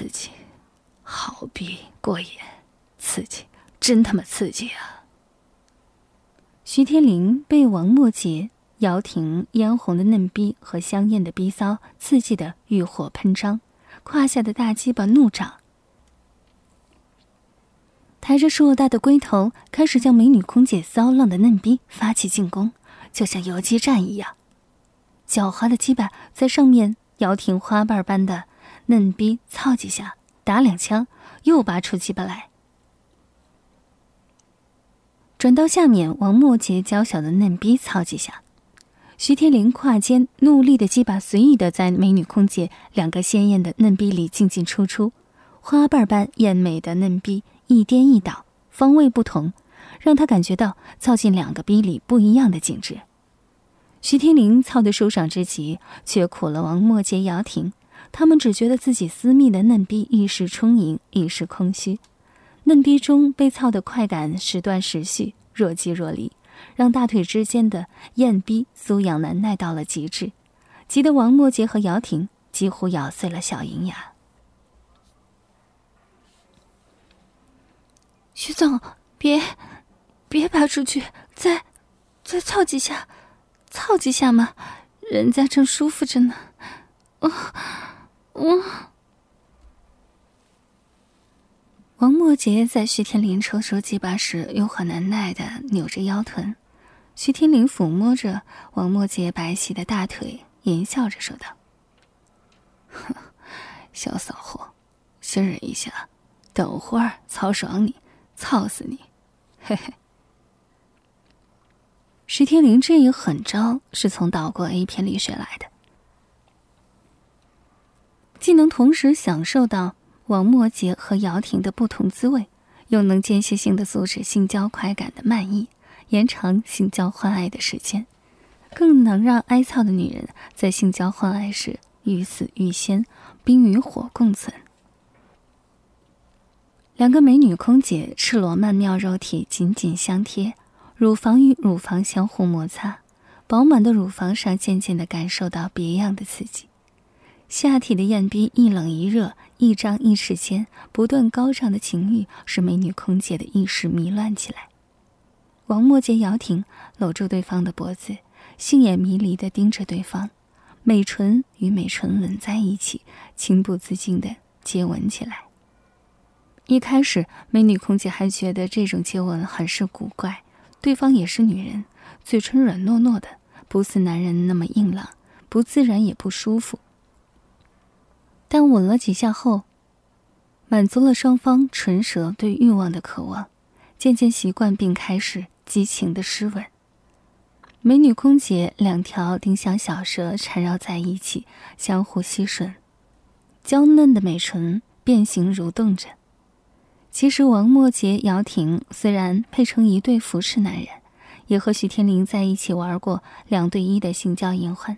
刺激，好逼过瘾，刺激，真他妈刺激啊！徐天林被王墨杰、姚婷嫣红的嫩逼和香艳的逼骚刺激的欲火喷张，胯下的大鸡巴怒涨，抬着硕大的龟头，开始向美女空姐骚浪的嫩逼发起进攻，就像游击战一样。狡猾的鸡巴在上面摇停花瓣般的嫩逼操几下，打两枪，又拔出鸡巴来。转到下面，王墨杰娇小的嫩逼操几下，徐天林胯间怒力的鸡巴随意的在美女空姐两个鲜艳的嫩逼里进进出出，花瓣般艳美的嫩逼一颠一倒，方位不同，让他感觉到操进两个逼里不一样的景致。徐天林操得舒爽之极，却苦了王墨杰、姚婷，他们只觉得自己私密的嫩逼一时充盈，一时空虚。嫩逼中被操的快感时断时续，若即若离，让大腿之间的艳逼酥痒难耐到了极致，急得王墨杰和姚婷几乎咬碎了小银牙。徐总，别，别拔出去，再，再操几下，操几下嘛，人家正舒服着呢。我，我。王墨杰在徐天林抽出鸡巴时，又很难耐的扭着腰臀。徐天林抚摸着王墨杰白皙的大腿，淫笑着说道：“哼，小骚货，先忍一下，等会儿操爽你，操死你！”嘿嘿。徐天林这一狠招是从岛国 A 片里学来的，既能同时享受到。王墨杰和姚婷的不同滋味，又能间歇性的阻止性交快感的慢意，延长性交欢爱的时间，更能让挨操的女人在性交欢爱时欲死欲仙，冰与火共存。两个美女空姐赤裸曼妙肉体紧紧相贴，乳房与乳房相互摩擦，饱满的乳房上渐渐的感受到别样的刺激。下体的艳逼一冷一热，一张一弛间，不断高涨的情欲使美女空姐的意识迷乱起来。王墨杰、姚婷搂住对方的脖子，杏眼迷离地盯着对方，美唇与美唇吻在一起，情不自禁地接吻起来。一开始，美女空姐还觉得这种接吻很是古怪，对方也是女人，嘴唇软糯糯的，不似男人那么硬朗，不自然也不舒服。但吻了几下后，满足了双方唇舌对欲望的渴望，渐渐习惯并开始激情的湿吻。美女空姐两条丁香小舌缠绕在一起，相互吸吮，娇嫩的美唇变形蠕动着。其实王默杰、姚婷虽然配成一对服侍男人，也和徐天林在一起玩过两对一的性交淫欢，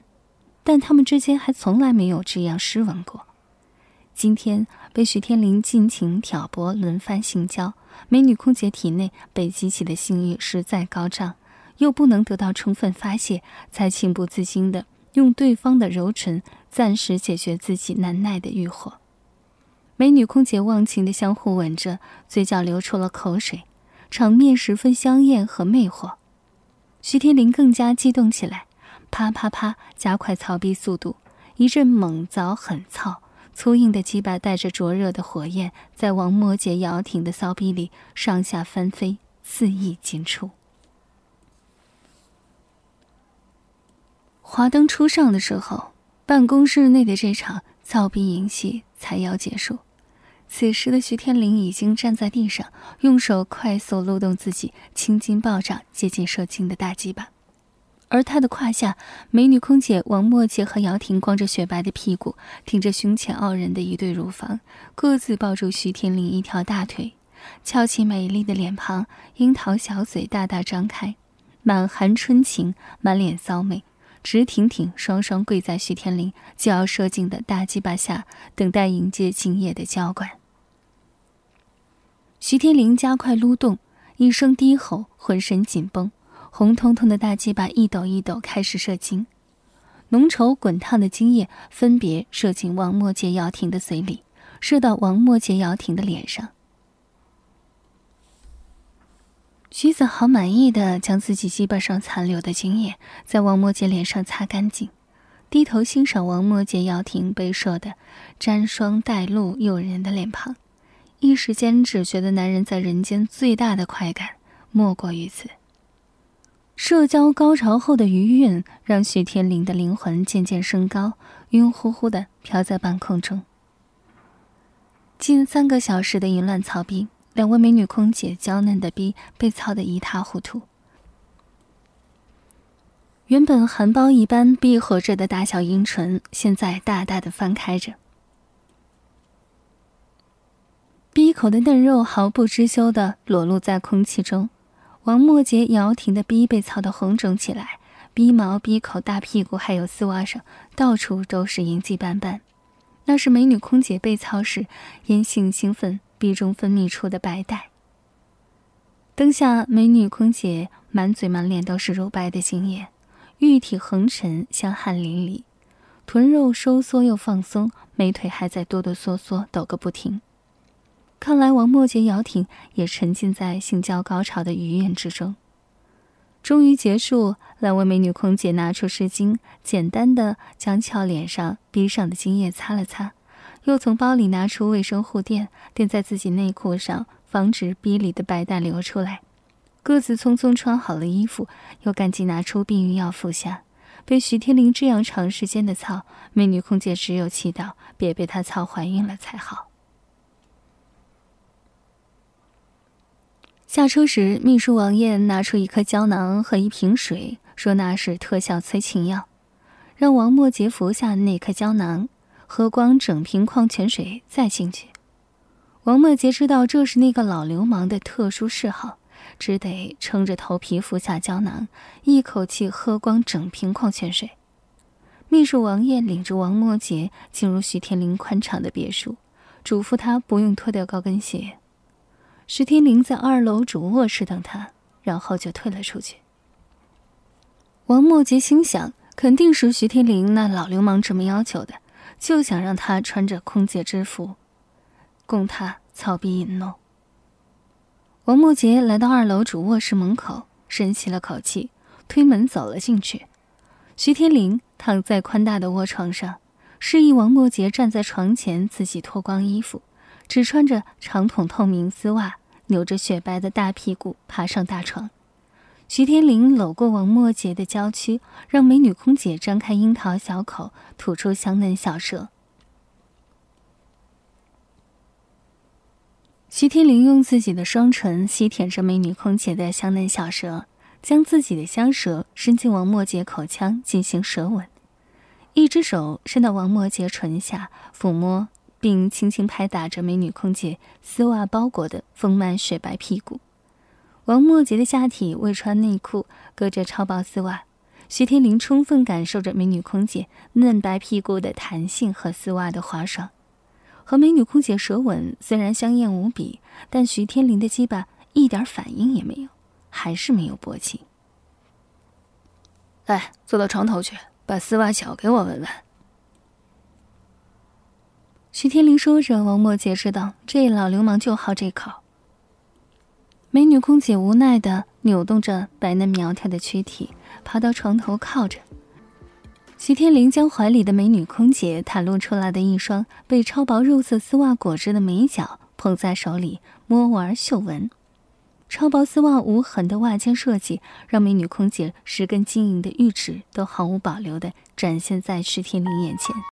但他们之间还从来没有这样湿吻过。今天被徐天林尽情挑拨、轮番性交，美女空姐体内被激起的性欲实在高涨，又不能得到充分发泄，才情不自禁的用对方的柔唇暂时解决自己难耐的欲火。美女空姐忘情的相互吻着，嘴角流出了口水，场面十分香艳和魅惑。徐天林更加激动起来，啪啪啪，加快操逼速度，一阵猛凿狠操。粗硬的鸡巴带着灼热的火焰，在王墨杰、摇挺的骚逼里上下翻飞，肆意进出。华灯初上的时候，办公室内的这场操逼淫戏才要结束。此时的徐天林已经站在地上，用手快速撸动自己青筋暴涨、接近射精的大鸡巴。而他的胯下，美女空姐王墨杰和姚婷光着雪白的屁股，挺着胸前傲人的一对乳房，各自抱住徐天林一条大腿，翘起美丽的脸庞，樱桃小嘴大大张开，满含春情，满脸骚媚，直挺挺，双双跪在徐天林就要射精的大鸡巴下，等待迎接今夜的交管。徐天林加快撸动，一声低吼，浑身紧绷。红彤彤的大鸡巴一抖一抖，开始射精，浓稠滚烫的精液分别射进王默杰、姚婷的嘴里，射到王默杰姚婷的脸上。徐子豪满意的将自己鸡巴上残留的精液在王默杰脸上擦干净，低头欣赏王默杰姚婷被射的沾霜带露诱人的脸庞，一时间只觉得男人在人间最大的快感莫过于此。社交高潮后的余韵让徐天林的灵魂渐渐升高，晕乎乎的飘在半空中。近三个小时的淫乱操逼，两位美女空姐娇嫩的逼被操得一塌糊涂。原本含苞一般闭合着的大小阴唇，现在大大的翻开着，逼口的嫩肉毫不知羞的裸露在空气中。王墨杰、姚婷的逼被操得红肿起来，逼毛、逼口、大屁股还有丝袜上，到处都是银迹斑斑。那是美女空姐被操时因性兴奋逼中分泌出的白带。灯下，美女空姐满嘴满脸都是乳白的精液，玉体横陈，香汗淋漓，臀肉收缩又放松，美腿还在哆哆嗦嗦抖个不停。看来王默杰、姚婷也沉浸在性交高潮的余韵之中。终于结束，两位美女空姐拿出湿巾，简单的将俏脸上、逼上的精液擦了擦，又从包里拿出卫生护垫，垫在自己内裤上，防止逼里的白带流出来。各自匆匆穿好了衣服，又赶紧拿出避孕药服下。被徐天林这样长时间的操，美女空姐只有祈祷别被他操怀孕了才好。下车时，秘书王艳拿出一颗胶囊和一瓶水，说那是特效催情药，让王默杰服下那颗胶囊，喝光整瓶矿泉水再进去。王默杰知道这是那个老流氓的特殊嗜好，只得撑着头皮服下胶囊，一口气喝光整瓶矿泉水。秘书王艳领着王默杰进入徐天林宽敞的别墅，嘱咐他不用脱掉高跟鞋。徐天林在二楼主卧室等他，然后就退了出去。王墨杰心想，肯定是徐天林那老流氓这么要求的，就想让他穿着空姐制服，供他操逼引弄。王墨杰来到二楼主卧室门口，深吸了口气，推门走了进去。徐天林躺在宽大的卧床上，示意王墨杰站在床前，自己脱光衣服。只穿着长筒透明丝袜，扭着雪白的大屁股爬上大床。徐天林搂过王墨杰的娇躯，让美女空姐张开樱桃小口，吐出香嫩小舌。徐天林用自己的双唇吸舔着美女空姐的香嫩小舌，将自己的香舌伸进王墨杰口腔进行舌吻，一只手伸到王墨杰唇下抚摸。并轻轻拍打着美女空姐丝袜包裹的丰满雪白屁股。王墨杰的下体未穿内裤，隔着超薄丝袜。徐天林充分感受着美女空姐嫩白屁股的弹性和丝袜的滑爽。和美女空姐舌吻虽然香艳无比，但徐天林的鸡巴一点反应也没有，还是没有勃起。来，坐到床头去，把丝袜脚给我闻闻。徐天林说着，王墨杰知道这老流氓就好这口。美女空姐无奈的扭动着白嫩苗条的躯体，爬到床头靠着。徐天林将怀里的美女空姐袒露出来的一双被超薄肉色丝袜裹着的美脚捧在手里摸玩嗅闻。超薄丝袜无痕的袜尖设计，让美女空姐十根晶莹的玉指都毫无保留的展现在徐天林眼前。